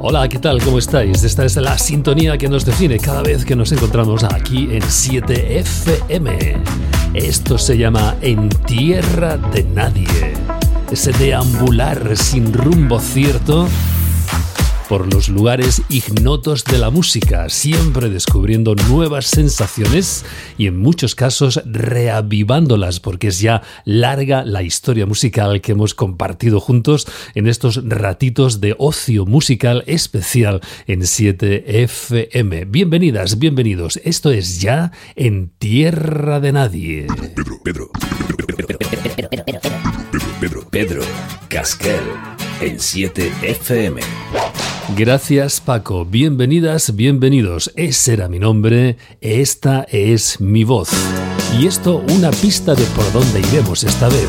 Hola, ¿qué tal? ¿Cómo estáis? Esta es la sintonía que nos define cada vez que nos encontramos aquí en 7FM. Esto se llama En Tierra de Nadie. Ese deambular sin rumbo cierto por los lugares ignotos de la música, siempre descubriendo nuevas sensaciones y en muchos casos reavivándolas, porque es ya larga la historia musical que hemos compartido juntos en estos ratitos de ocio musical especial en 7FM. Bienvenidas, bienvenidos. Esto es ya en Tierra de Nadie. Pedro, Pedro, Pedro, Pedro, Pedro, Pedro, Pedro, Pedro, Casquel en 7FM. Gracias Paco, bienvenidas, bienvenidos. Ese era mi nombre, esta es mi voz. Y esto una pista de por dónde iremos esta vez.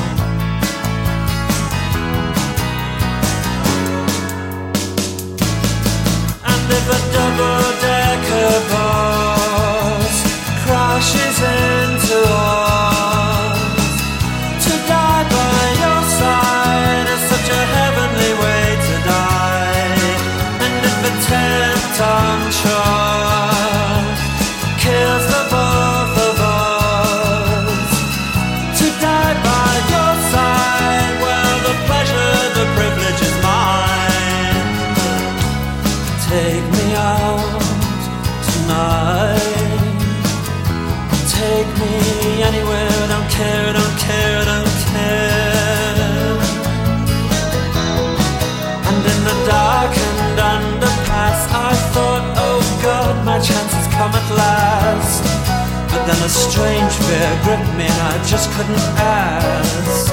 gripped me, and I just couldn't ask.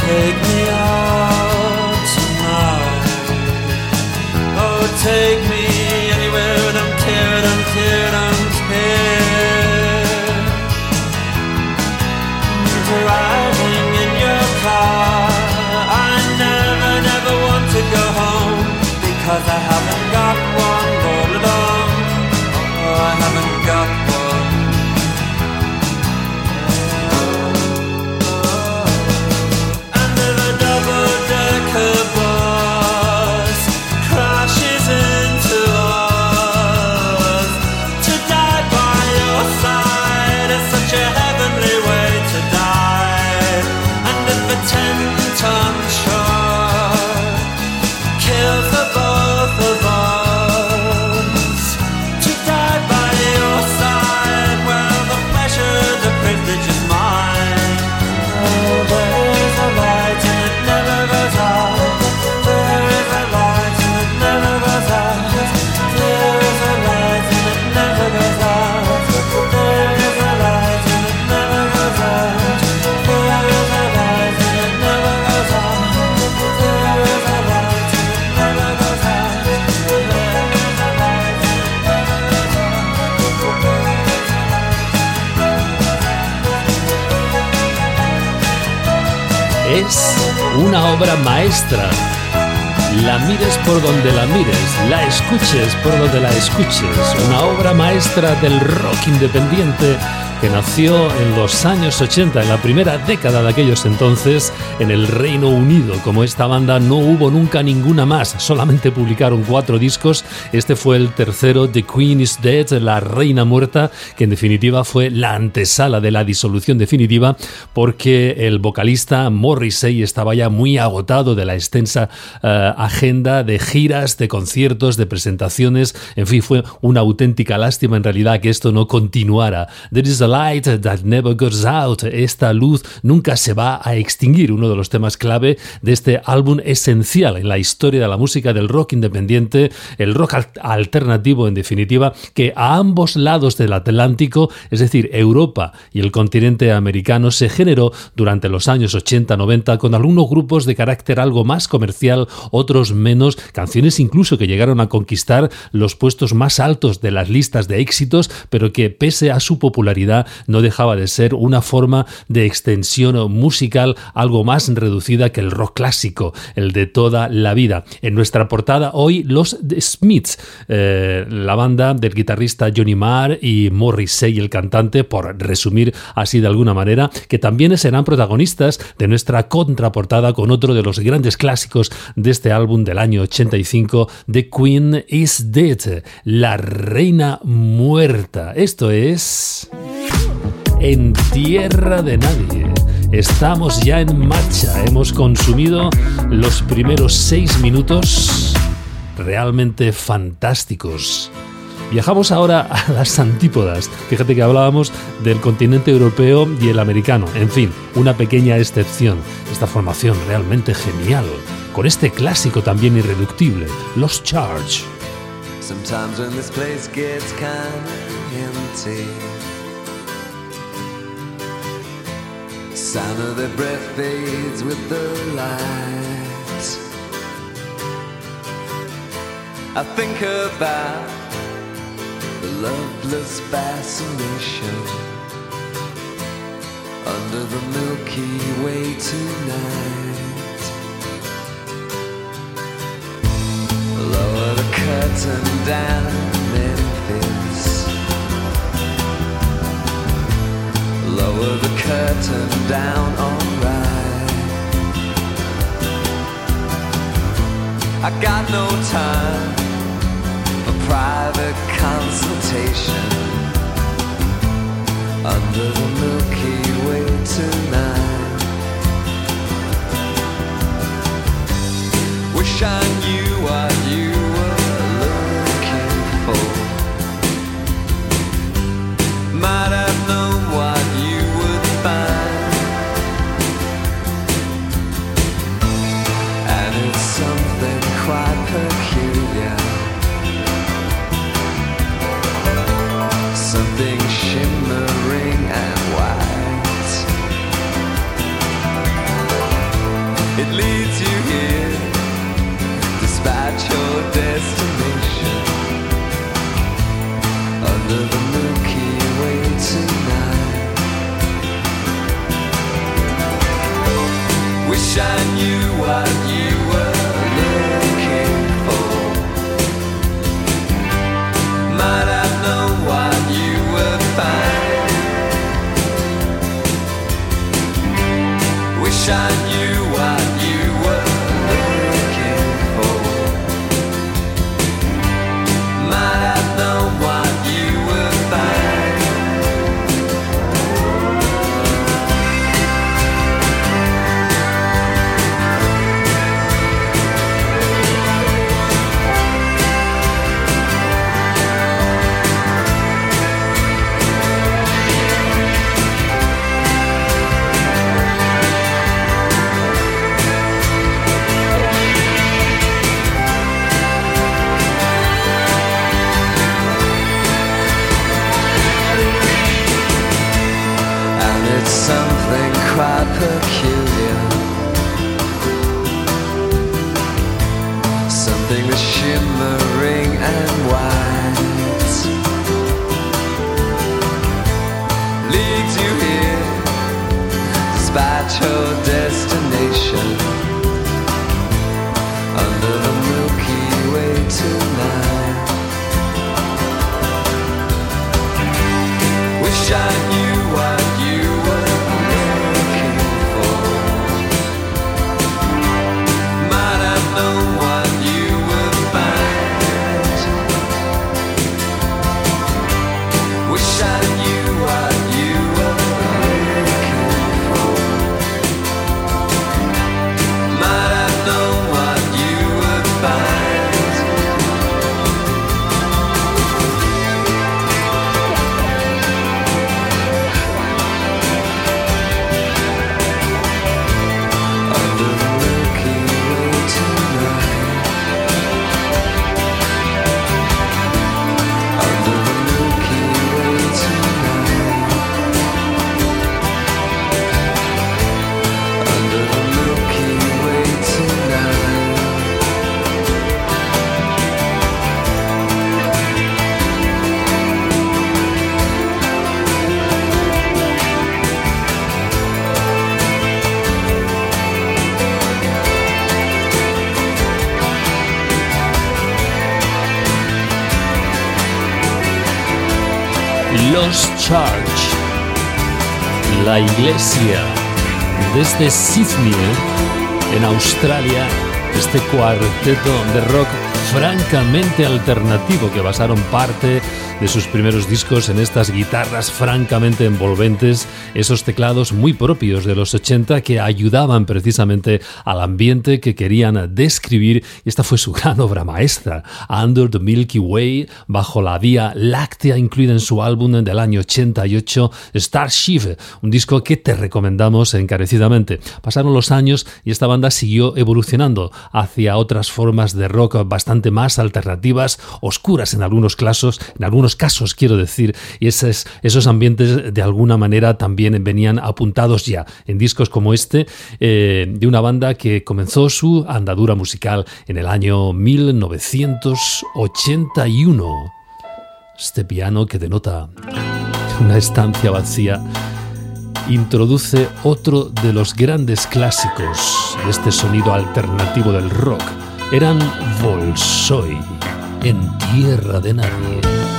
Take me out tonight. Oh, take obra maestra. La mires por donde la mires, la escuches por donde la escuches. Una obra maestra del rock independiente que nació en los años 80, en la primera década de aquellos entonces, en el Reino Unido. Como esta banda no hubo nunca ninguna más, solamente publicaron cuatro discos. Este fue el tercero, The Queen is Dead, La Reina Muerta, que en definitiva fue la antesala de la disolución definitiva, porque el vocalista Morrissey estaba ya muy agotado de la extensa eh, agenda de giras, de conciertos, de presentaciones. En fin, fue una auténtica lástima en realidad que esto no continuara. Light that never goes out. Esta luz nunca se va a extinguir. Uno de los temas clave de este álbum esencial en la historia de la música del rock independiente, el rock alternativo en definitiva, que a ambos lados del Atlántico, es decir, Europa y el continente americano, se generó durante los años 80-90 con algunos grupos de carácter algo más comercial, otros menos, canciones incluso que llegaron a conquistar los puestos más altos de las listas de éxitos, pero que pese a su popularidad no dejaba de ser una forma de extensión musical algo más reducida que el rock clásico, el de toda la vida. En nuestra portada hoy los Smiths, eh, la banda del guitarrista Johnny Marr y Morrissey, el cantante, por resumir así de alguna manera, que también serán protagonistas de nuestra contraportada con otro de los grandes clásicos de este álbum del año 85, The Queen is Dead, la reina muerta. Esto es... En tierra de nadie. Estamos ya en marcha. Hemos consumido los primeros seis minutos realmente fantásticos. Viajamos ahora a las antípodas. Fíjate que hablábamos del continente europeo y el americano. En fin, una pequeña excepción. Esta formación realmente genial. Con este clásico también irreductible, Los Charge. Sometimes when this place gets kind sound of their breath fades with the light. I think about the loveless fascination under the Milky Way tonight. Lower the curtain down, Lower the curtain down, alright. I got no time for private consultation under the Milky Way tonight. Wish I knew what you final destination. Church, la iglesia desde Sydney, en Australia, este cuarteto de rock francamente alternativo que basaron parte de sus primeros discos en estas guitarras francamente envolventes, esos teclados muy propios de los 80 que ayudaban precisamente al ambiente que querían describir y esta fue su gran obra maestra, Under the Milky Way, bajo la Vía Láctea incluida en su álbum del año 88, Starship, un disco que te recomendamos encarecidamente. Pasaron los años y esta banda siguió evolucionando hacia otras formas de rock bastante más alternativas, oscuras en algunos casos, en algunos casos, quiero decir, y esos, esos ambientes de alguna manera también venían apuntados ya en discos como este eh, de una banda que comenzó su andadura musical en el año 1981. Este piano que denota una estancia vacía introduce otro de los grandes clásicos de este sonido alternativo del rock. Eran Volsoy en tierra de nadie.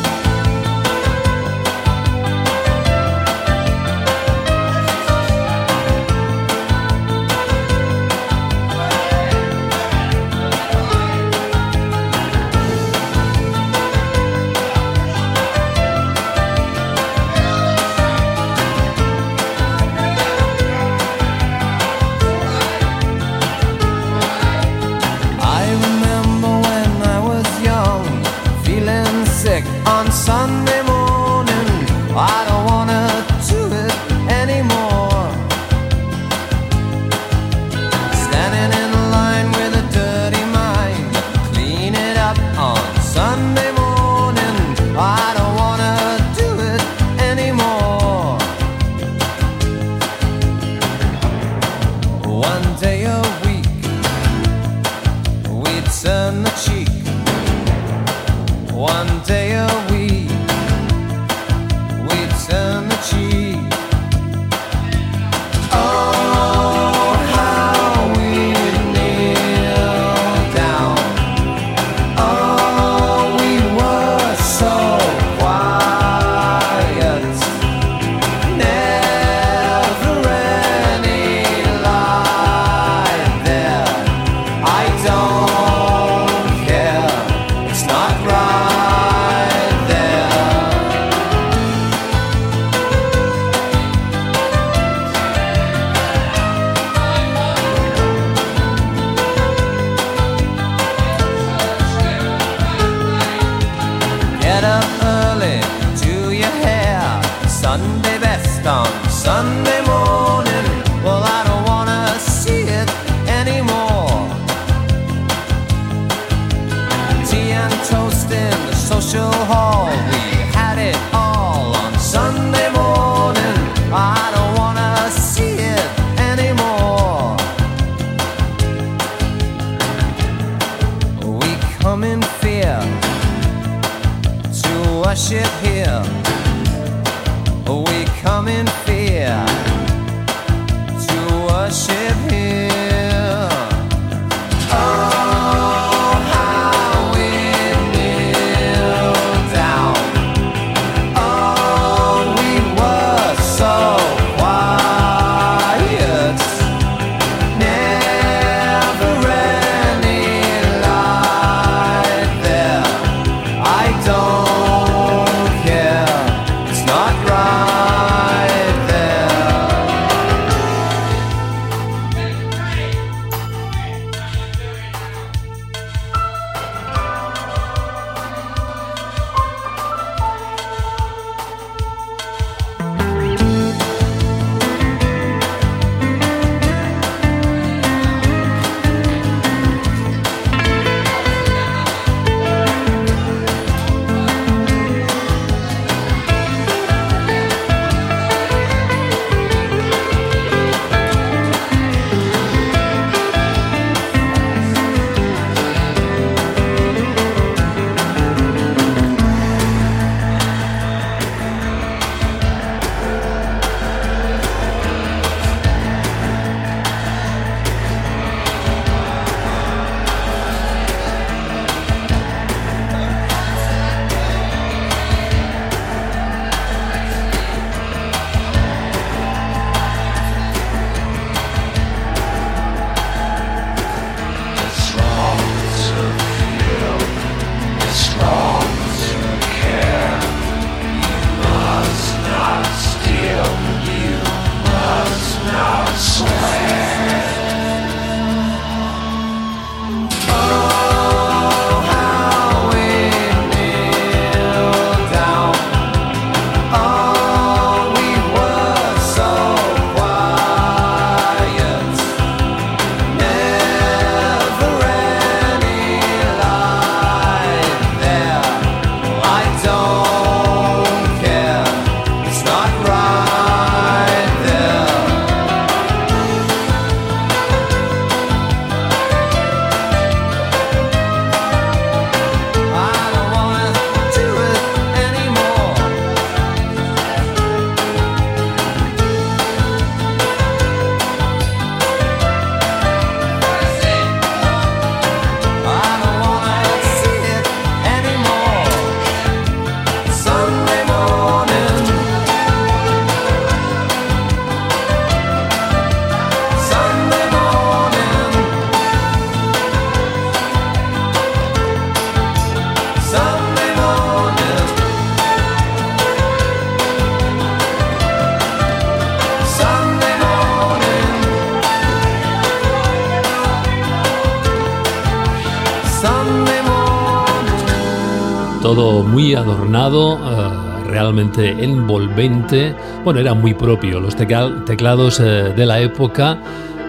Muy adornado, eh, realmente envolvente. Bueno, era muy propio. Los teclados eh, de la época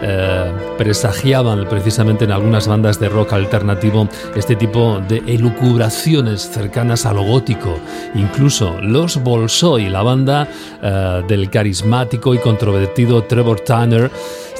eh, presagiaban precisamente en algunas bandas de rock alternativo este tipo de elucubraciones cercanas a lo gótico. Incluso los Bolshoi, la banda del carismático y controvertido Trevor Tanner,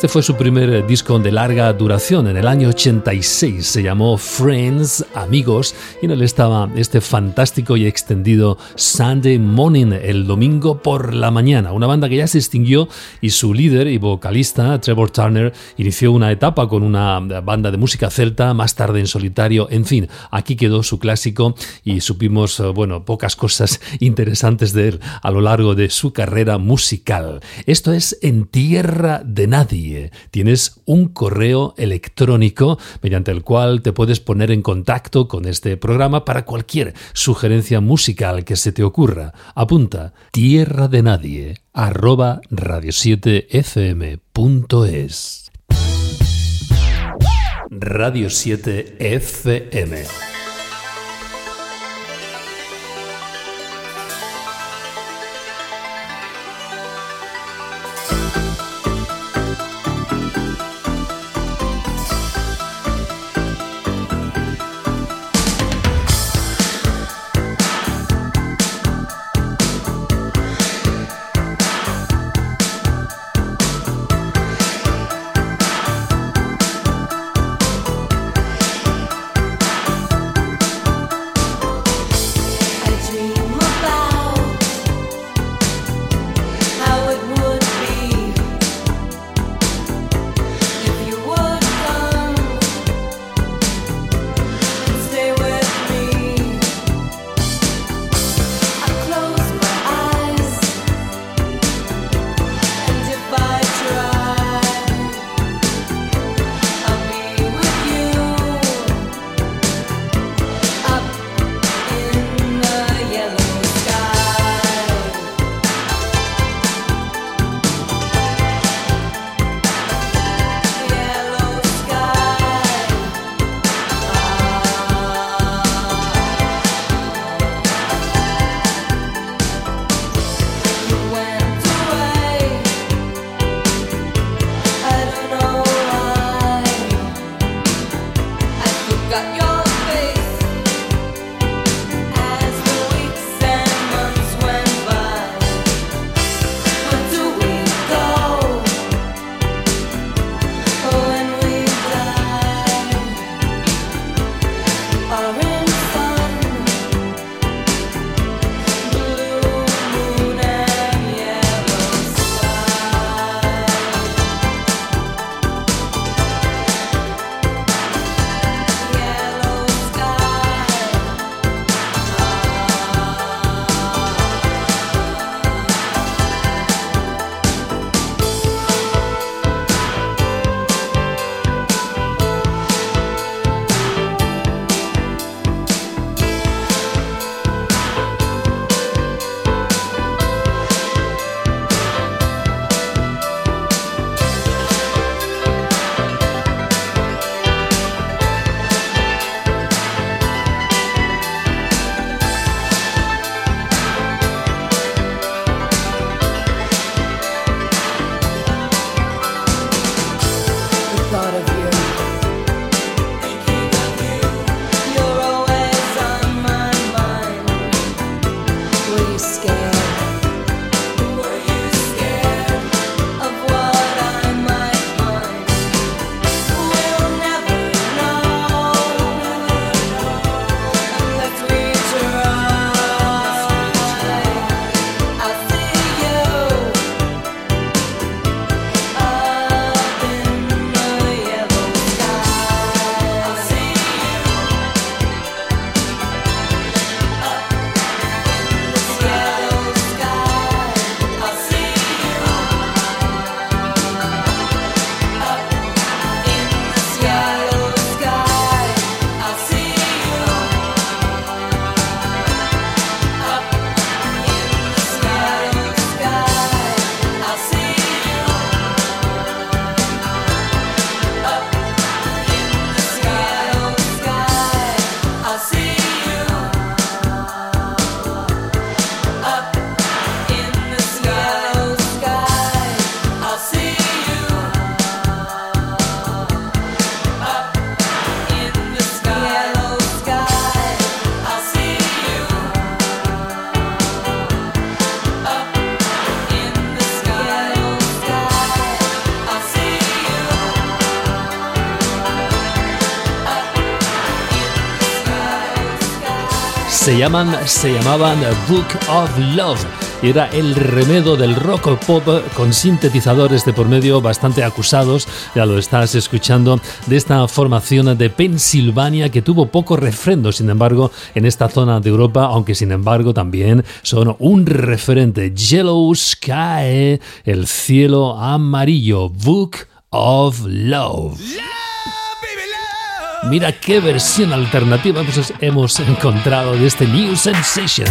este fue su primer eh, disco de larga duración en el año 86. Se llamó Friends, Amigos, y en él estaba este fantástico y extendido Sunday Morning, el domingo por la mañana. Una banda que ya se extinguió y su líder y vocalista, Trevor Turner, inició una etapa con una banda de música celta, más tarde en solitario. En fin, aquí quedó su clásico y supimos, eh, bueno, pocas cosas interesantes de él a lo largo de su carrera musical. Esto es En Tierra de Nadie tienes un correo electrónico mediante el cual te puedes poner en contacto con este programa para cualquier sugerencia musical que se te ocurra. Apunta tierra de nadie arroba radio7fm.es. Radio 7 FM llaman, se llamaban Book of Love. Era el remedo del rock pop con sintetizadores de por medio bastante acusados, ya lo estás escuchando, de esta formación de Pensilvania que tuvo poco refrendo, sin embargo, en esta zona de Europa, aunque sin embargo también son un referente. Yellow Sky, el cielo amarillo, Book of Love. Mira qué versión alternativa hemos encontrado de este New Sensation.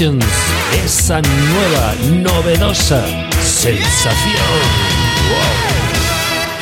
Esa nueva, novedosa sensación.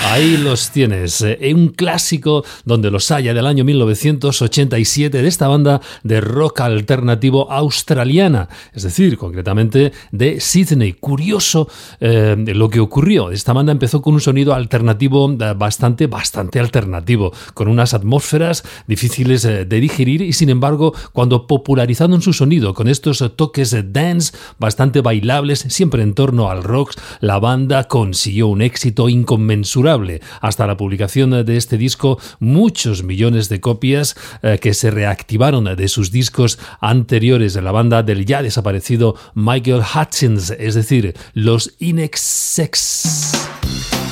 Ahí los tienes, eh, un clásico donde los haya del año 1987 de esta banda de rock alternativo australiana, es decir, concretamente de Sydney. Curioso eh, lo que ocurrió. Esta banda empezó con un sonido alternativo eh, bastante, bastante alternativo, con unas atmósferas difíciles eh, de digerir y sin embargo, cuando popularizaron su sonido con estos toques de dance bastante bailables, siempre en torno al rock, la banda consiguió un éxito inconmensurable. Hasta la publicación de este disco, muchos millones de copias eh, que se reactivaron de sus discos anteriores de la banda del ya desaparecido Michael Hutchins, es decir, los Inexex.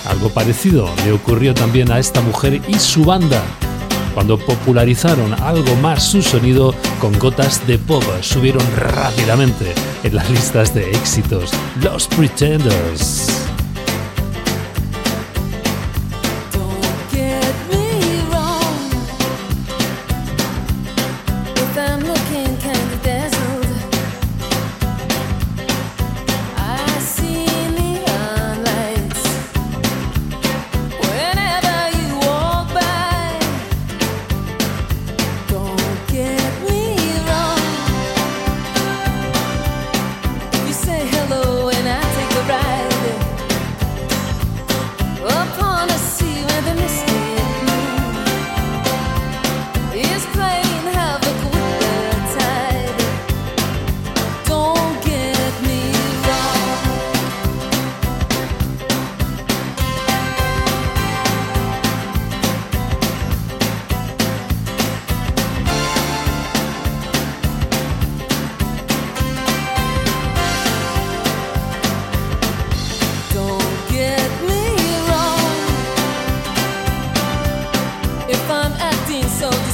Algo parecido le ocurrió también a esta mujer y su banda cuando popularizaron algo más su sonido con gotas de pop, subieron rápidamente en las listas de éxitos. Los Pretenders. so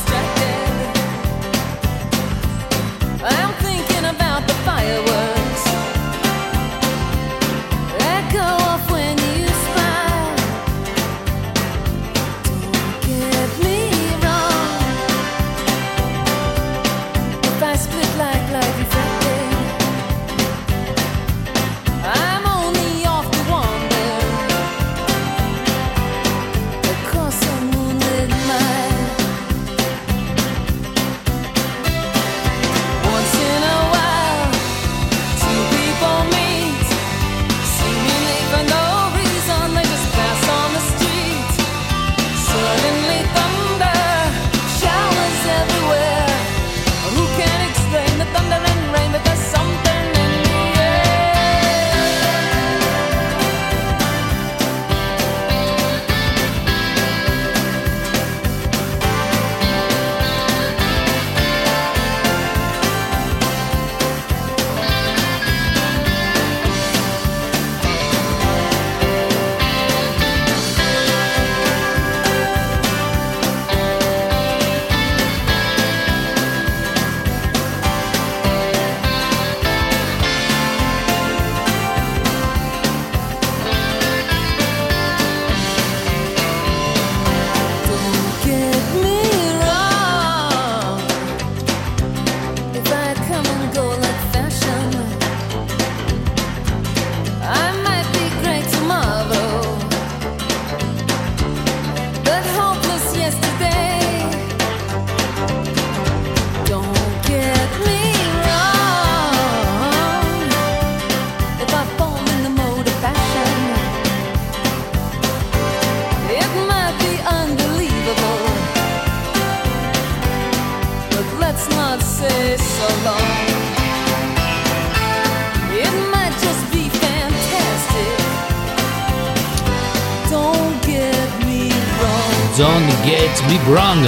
Don't Get Me Wrong,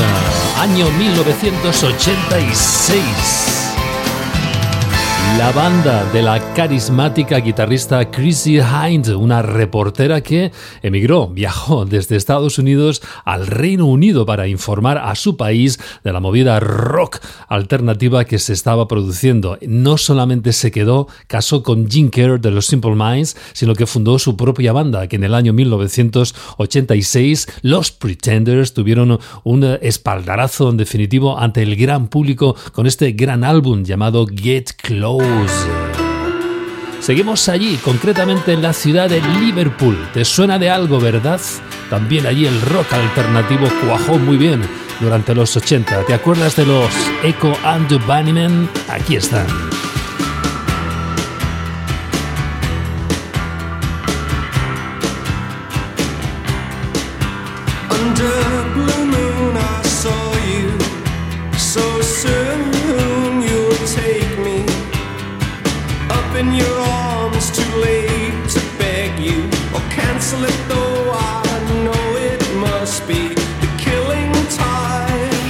año 1986. La banda de la carismática guitarrista Chrissy Hind, una reportera que emigró, viajó desde Estados Unidos al Reino Unido para informar a su país de la movida rock alternativa que se estaba produciendo. No solamente se quedó, casó con Jim Kerr de los Simple Minds, sino que fundó su propia banda, que en el año 1986 los Pretenders tuvieron un espaldarazo en definitivo ante el gran público con este gran álbum llamado Get Close. Seguimos allí, concretamente en la ciudad de Liverpool. ¿Te suena de algo, verdad? También allí el rock alternativo cuajó muy bien durante los 80. ¿Te acuerdas de los Echo and the Bunnymen? Aquí están. Or though I know it must be the killing time.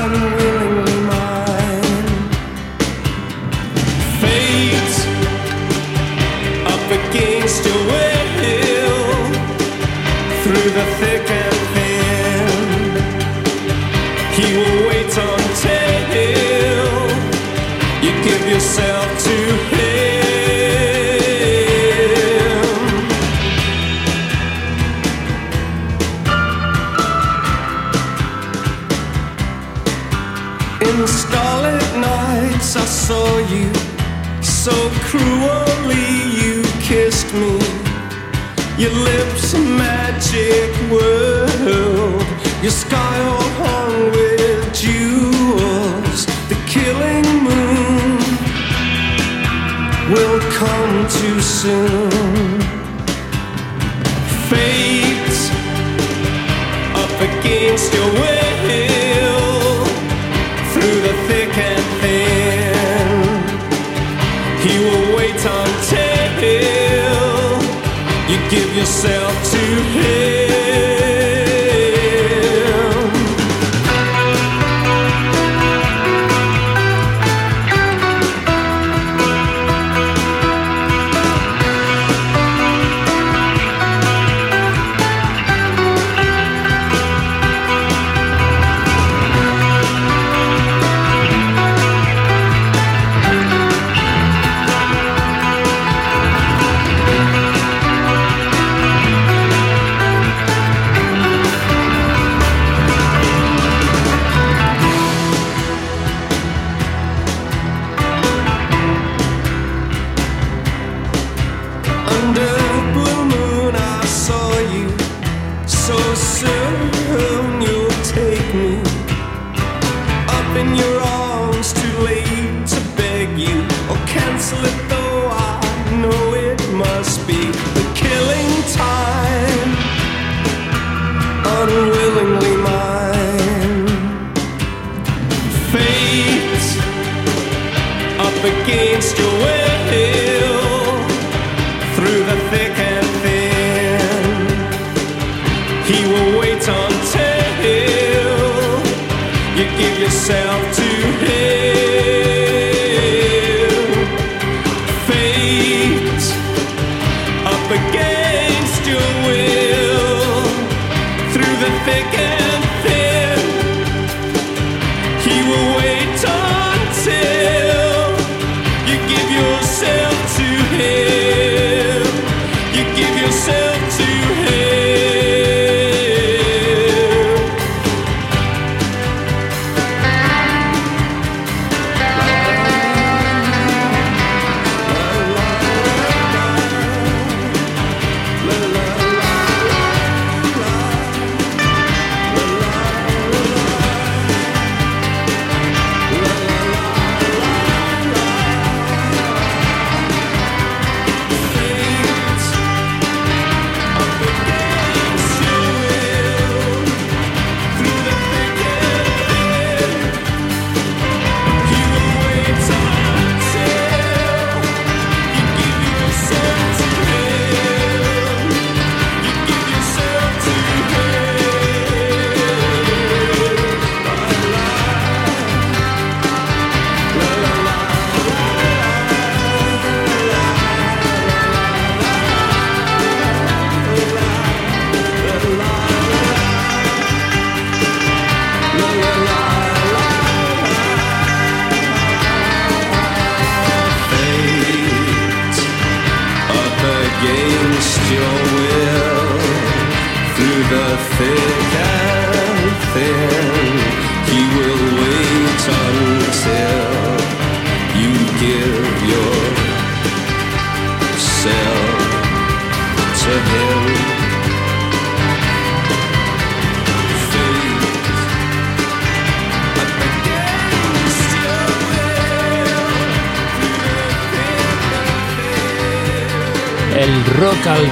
Unwillingly mine. Fate up against your will through the thick Your lips a magic world. Your sky all hung with jewels. The killing moon will come too soon. Fate up against your will. Through the thick and thin. He will wait until yourself to him. slip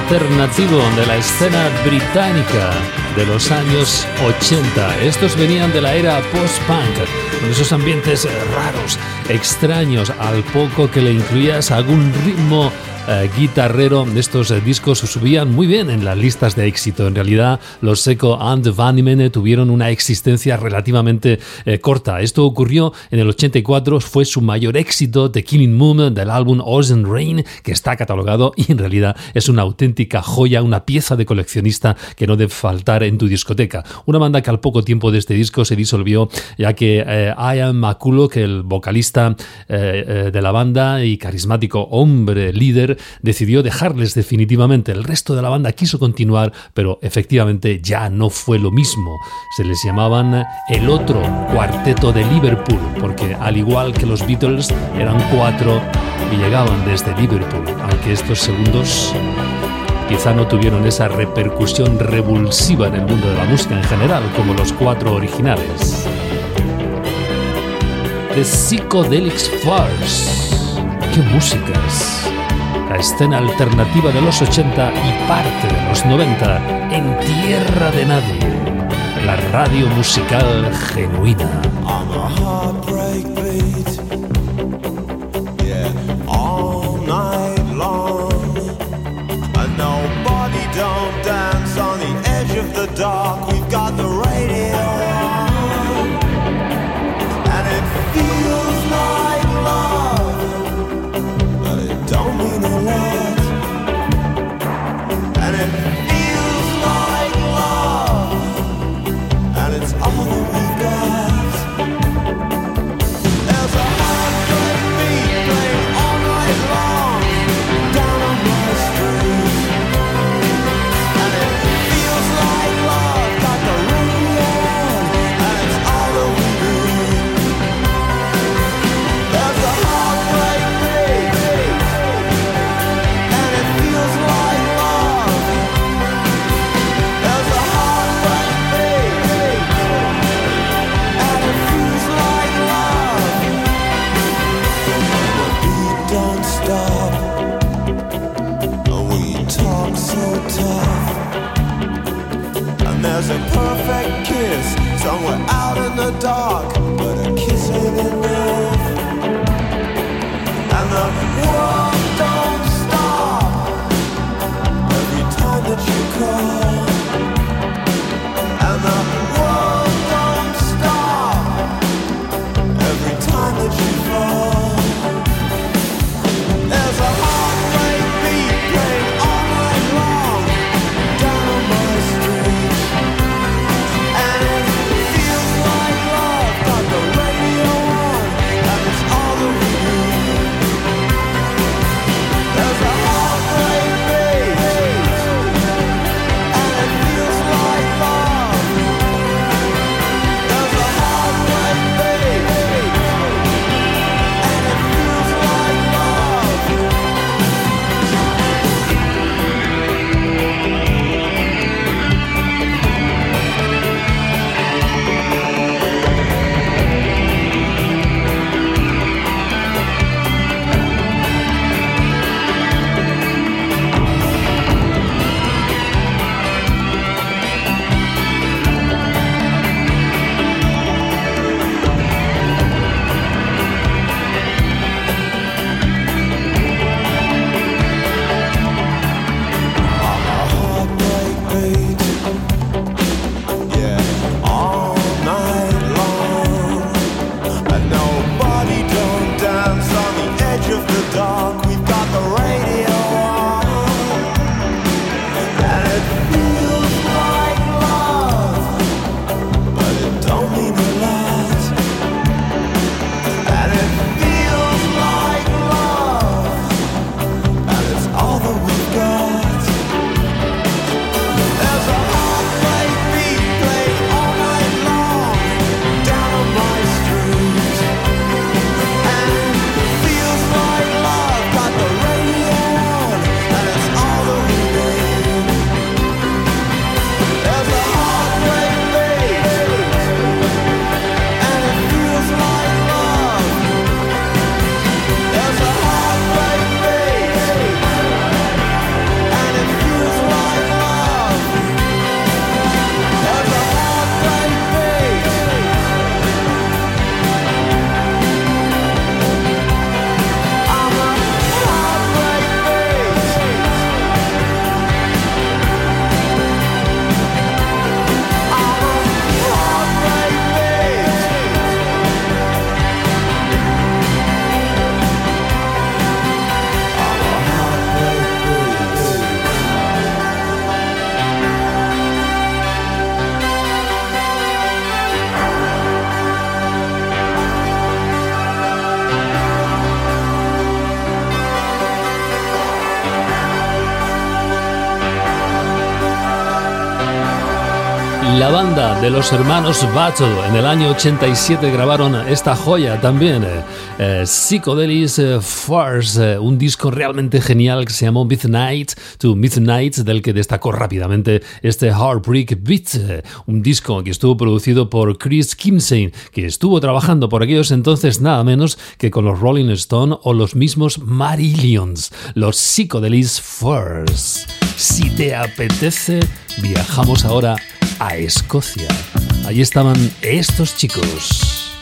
alternativo de la escena británica de los años 80. Estos venían de la era post-punk, con esos ambientes raros, extraños, al poco que le incluías algún ritmo eh, guitarrero de estos eh, discos subían muy bien en las listas de éxito. En realidad, los Seco and the Bunnymen tuvieron una existencia relativamente eh, corta. Esto ocurrió en el 84, fue su mayor éxito, The Killing Moon, del álbum Ocean Rain, que está catalogado y en realidad es una auténtica joya, una pieza de coleccionista que no debe faltar en tu discoteca. Una banda que al poco tiempo de este disco se disolvió, ya que eh, Ian McCulloch, el vocalista eh, eh, de la banda y carismático hombre líder, decidió dejarles definitivamente. El resto de la banda quiso continuar, pero efectivamente ya no fue lo mismo. Se les llamaban el otro cuarteto de Liverpool, porque al igual que los Beatles eran cuatro y llegaban desde Liverpool, aunque estos segundos quizá no tuvieron esa repercusión revulsiva en el mundo de la música en general como los cuatro originales. The Psychedelics Farce. ¡Qué músicas! La escena alternativa de los 80 y parte de los 90 en tierra de nadie. La radio musical genuina. Somewhere out in the dark. But a kiss ain't enough. And the world don't stop. Every time that you call. De los hermanos Battle. En el año 87 grabaron esta joya también, eh, Psychodelis eh, eh, un disco realmente genial que se llamó Midnight to Midnight, del que destacó rápidamente este Heartbreak Beat, eh, un disco que estuvo producido por Chris Kimsey, que estuvo trabajando por aquellos entonces nada menos que con los Rolling Stone o los mismos Marillions, los Psychodelis Farce. Si te apetece, viajamos ahora a Escocia. Allí estaban estos chicos.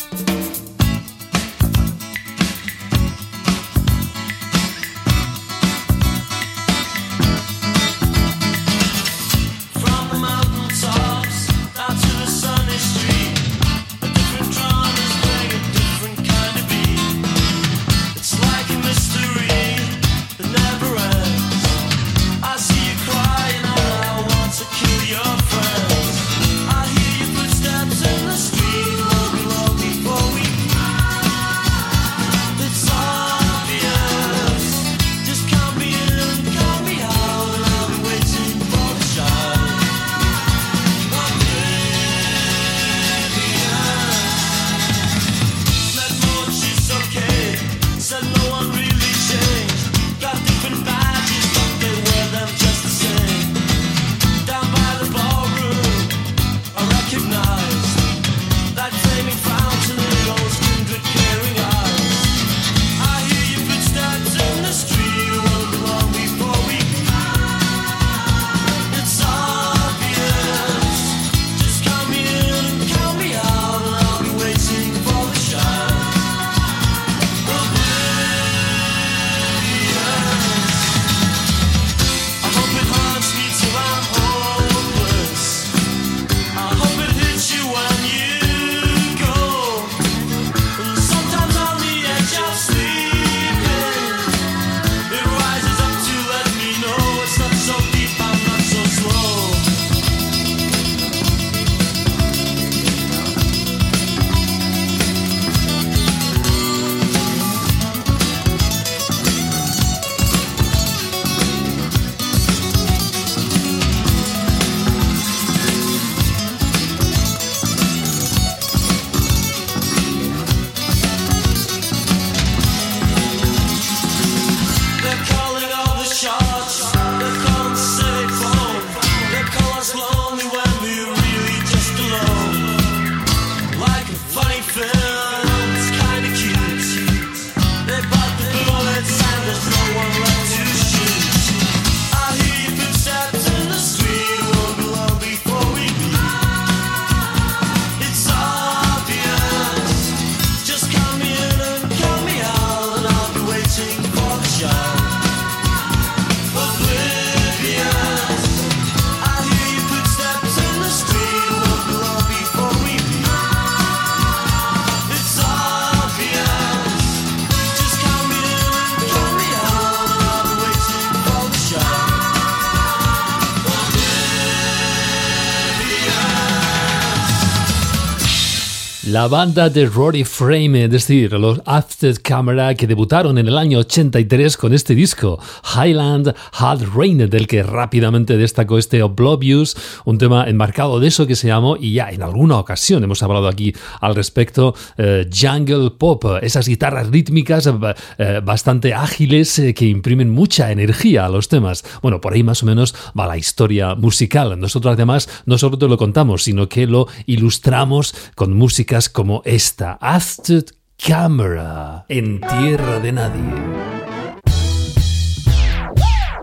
La banda de Rory Frame, es decir, los After Camera que debutaron en el año 83 con este disco, Highland Hard Rain, del que rápidamente destacó este Oblivious, un tema enmarcado de eso que se llamó, y ya en alguna ocasión hemos hablado aquí al respecto, eh, Jungle Pop, esas guitarras rítmicas eh, bastante ágiles eh, que imprimen mucha energía a los temas. Bueno, por ahí más o menos va la historia musical. Nosotros además no solo te lo contamos, sino que lo ilustramos con músicas como esta, After Camera, en tierra de nadie.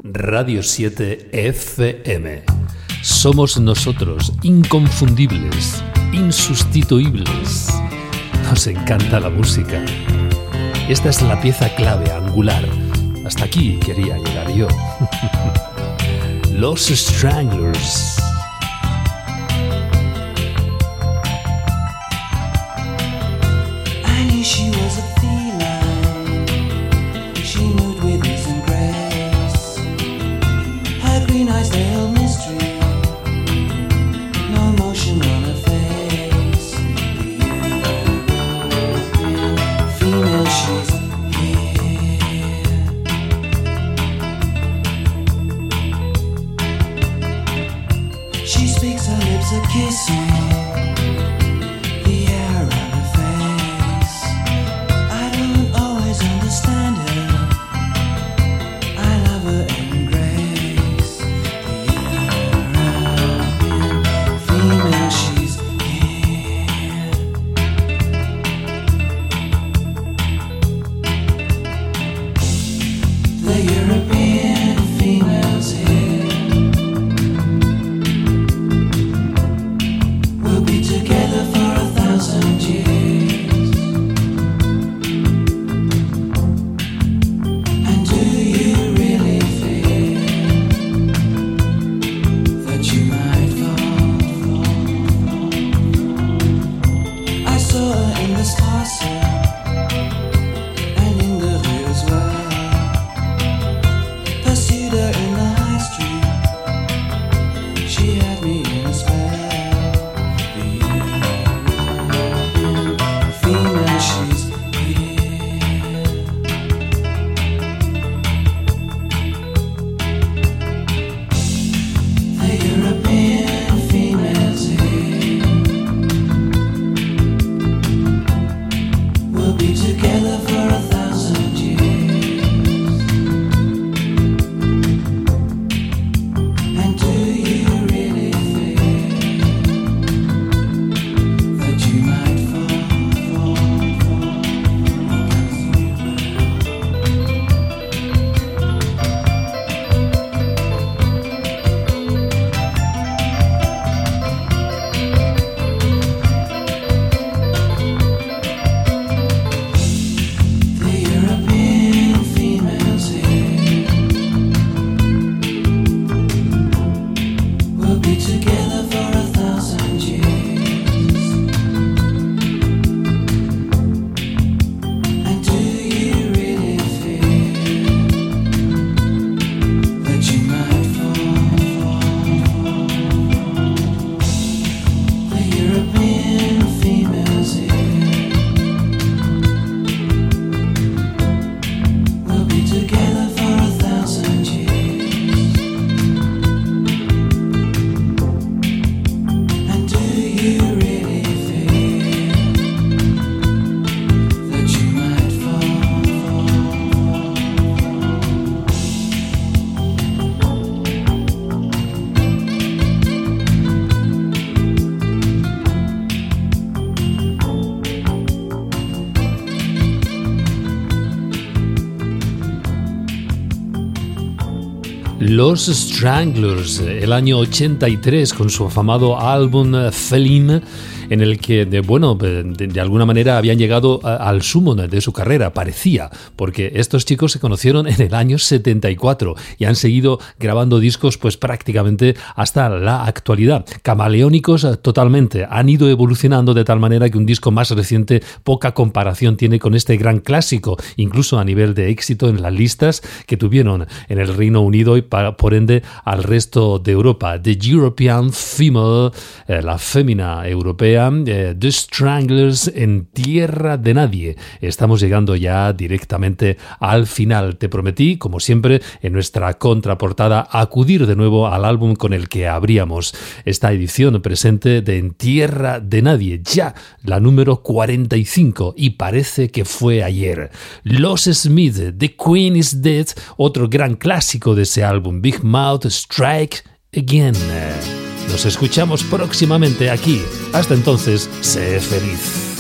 Radio 7 FM. Somos nosotros, inconfundibles, insustituibles. Nos encanta la música. Esta es la pieza clave, angular. Hasta aquí quería llegar yo. Los Stranglers. 也许 Los Stranglers, el año 83, con su afamado álbum Feline, en el que, de, bueno, de, alguna manera habían llegado al sumo de su carrera, parecía, porque estos chicos se conocieron en el año 74 y han seguido grabando discos pues prácticamente hasta la actualidad. Camaleónicos eh, totalmente, han ido evolucionando de tal manera que un disco más reciente poca comparación tiene con este gran clásico, incluso a nivel de éxito en las listas que tuvieron en el Reino Unido y por ende al resto de Europa. The European Female, eh, la fémina europea, eh, The Stranglers en Tierra de Nadie. Estamos llegando ya directamente al final. Te prometí, como siempre, en nuestra contraportada, acudir de nuevo al álbum con el que abríamos esta edición presente de En Tierra de Nadie, ya la número 45, y parece que fue ayer. Los Smith, The Queen is Dead, otro gran clásico de ese álbum, Big Mouth Strike Again. Nos escuchamos próximamente aquí. Hasta entonces, sé feliz.